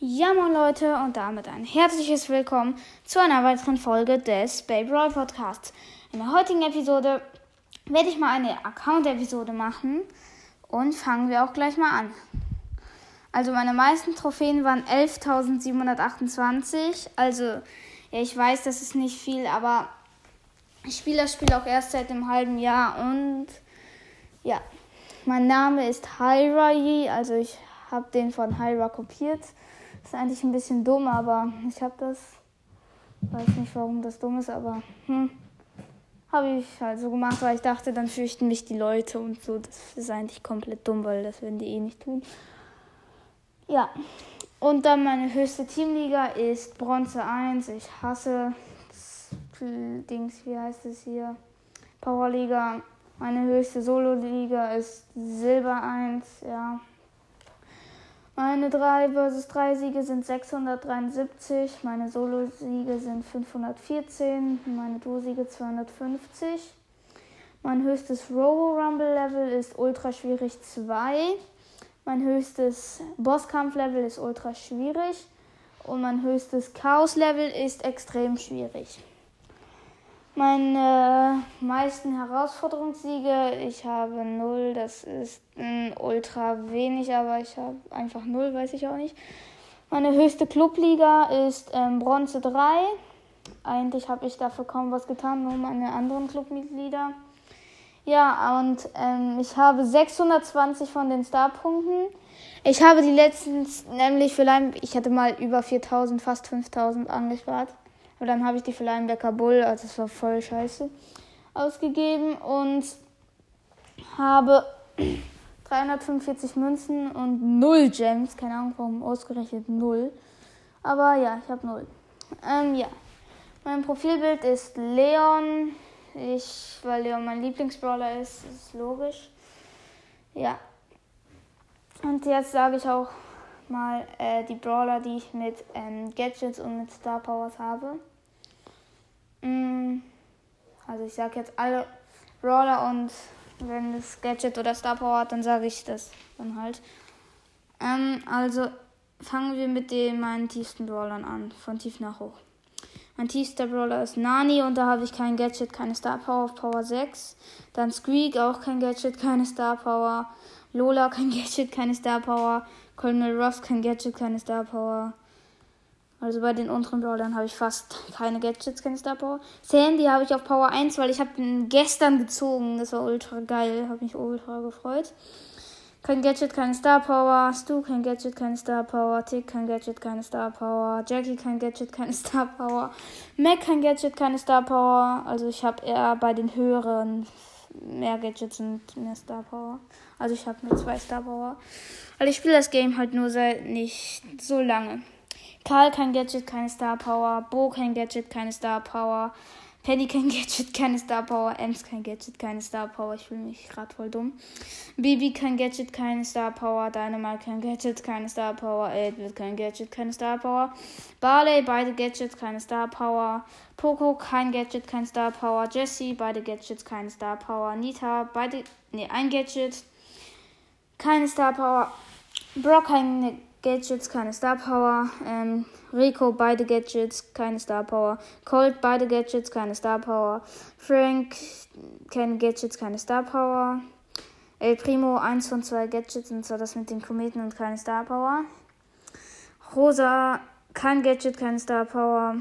Ja, moin Leute und damit ein herzliches Willkommen zu einer weiteren Folge des Baby Roll Podcasts. In der heutigen Episode werde ich mal eine Account-Episode machen und fangen wir auch gleich mal an. Also meine meisten Trophäen waren 11.728. Also ja, ich weiß, das ist nicht viel, aber ich spiele das Spiel auch erst seit einem halben Jahr und ja, mein Name ist Hyra also ich habe den von Hyra kopiert. Ist eigentlich ein bisschen dumm, aber ich habe das. Weiß nicht, warum das dumm ist, aber hm, habe ich halt so gemacht, weil ich dachte, dann fürchten mich die Leute und so. Das ist eigentlich komplett dumm, weil das werden die eh nicht tun. Ja, und dann meine höchste Teamliga ist Bronze 1. Ich hasse das Dings, wie heißt es hier? Powerliga. Meine höchste Solo-Liga ist Silber 1, ja. Meine 3 vs 3 Siege sind 673, meine Solo-Siege sind 514, meine Duo-Siege 250. Mein höchstes Robo-Rumble-Level ist ultra schwierig 2. Mein höchstes Bosskampf-Level ist ultra schwierig. Und mein höchstes Chaos-Level ist extrem schwierig. Meine meisten Herausforderungssiege, ich habe 0, das ist mm, ultra wenig, aber ich habe einfach 0, weiß ich auch nicht. Meine höchste Clubliga ist ähm, Bronze 3. Eigentlich habe ich dafür kaum was getan, nur meine anderen Clubmitglieder. Ja, und ähm, ich habe 620 von den Starpunkten. Ich habe die letzten, nämlich vielleicht, ich hatte mal über 4000, fast 5000 angespart. Aber dann habe ich die für Linebacker Bull, also das war voll scheiße, ausgegeben und habe 345 Münzen und 0 Gems. Keine Ahnung, warum ausgerechnet 0. Aber ja, ich habe 0. Ähm, ja. Mein Profilbild ist Leon. Ich, weil Leon mein Lieblingsbrawler ist, ist logisch. Ja. Und jetzt sage ich auch mal äh, die Brawler, die ich mit ähm, Gadgets und mit Star Powers habe. Mm, also ich sage jetzt alle Brawler und wenn es Gadget oder Star Power hat, dann sage ich das dann halt. Ähm, also fangen wir mit den meinen tiefsten Brawlern an, von tief nach hoch. Mein tiefster Brawler ist Nani und da habe ich kein Gadget, keine Star Power auf Power 6. Dann Squeak, auch kein Gadget, keine Star Power. Lola, kein Gadget, keine Star Power. Colonel Ruff, kein Gadget, keine Star Power. Also bei den unteren Brawlern habe ich fast keine Gadgets, keine Star Power. Sandy habe ich auf Power 1, weil ich habe ihn gestern gezogen. Das war ultra geil, habe mich ultra gefreut. Kein Gadget, keine Star Power. Stu, kein Gadget, keine Star Power. Tick, kein Gadget, keine Star Power. Jackie, kein Gadget, keine Star Power. Mac, kein Gadget, keine Star Power. Also ich habe eher bei den höheren mehr Gadgets und mehr Star Power. Also ich habe nur zwei Star Power. Weil ich spiele das Game halt nur seit nicht so lange. Karl kein Gadget, keine Star Power. Bo kein Gadget, keine Star Power. Penny kein Gadget, keine Star Power. Ems kein Gadget, keine Star Power. Ich fühle mich gerade voll dumm. Bibi kein Gadget, keine Star Power. Dynamite kein Gadget, keine Star Power. 8 kein Gadget, keine Star Power. Barley, beide Gadgets, keine Star Power. Poco, kein Gadget, keine Star Power. Jessie, beide Gadgets, keine Star Power. Nita, beide, ne, ein Gadget, keine Star Power. Brock, keine Gadgets, keine Star Power. Ähm, Rico, beide Gadgets, keine Star Power. Colt, beide Gadgets, keine Star Power. Frank, keine Gadgets, keine Star Power. El Primo, eins von zwei Gadgets, und zwar das mit den Kometen und keine Star Power. Rosa, kein Gadget, keine Star Power.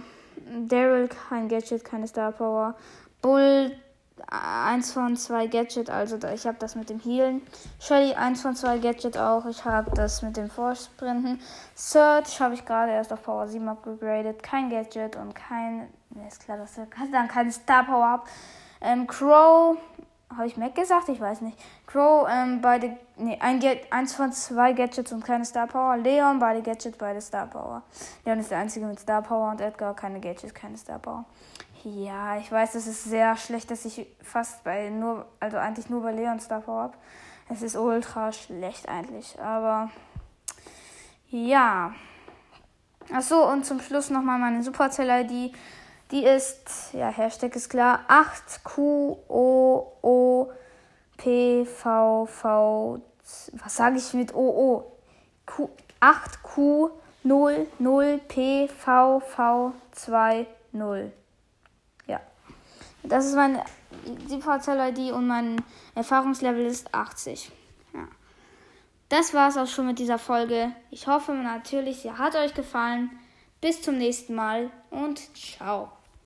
Daryl, kein Gadget, keine Star Power. Bull, eins von zwei Gadget, also ich habe das mit dem Healen. Shelly, eins von zwei Gadget auch. Ich habe das mit dem Vorsprinten. Search habe ich gerade erst auf Power 7 upgegradet. Kein Gadget und kein. Ne, ist klar, dass dann keine Star Power habe. Ähm, Crow, habe ich Mac gesagt? Ich weiß nicht. Crow, ähm, beide. Ne, ein Get, eins von zwei Gadgets und keine Star Power. Leon, beide Gadgets, beide Star Power. Leon ist der einzige mit Star Power und Edgar, keine Gadgets, keine Star Power. Ja, ich weiß, es ist sehr schlecht, dass ich fast bei nur, also eigentlich nur bei Leon Star Power habe. Es ist ultra schlecht eigentlich, aber ja. Achso, und zum Schluss nochmal meine Supercell-ID. Die ist, ja, Hashtag ist klar, 8QOOPVV, was sage ich mit OO? Q, 8Q 00PVV20. Ja. Das ist meine SIPVZell-ID und mein Erfahrungslevel ist 80. Ja. Das war es auch schon mit dieser Folge. Ich hoffe natürlich, sie hat euch gefallen. Bis zum nächsten Mal und ciao.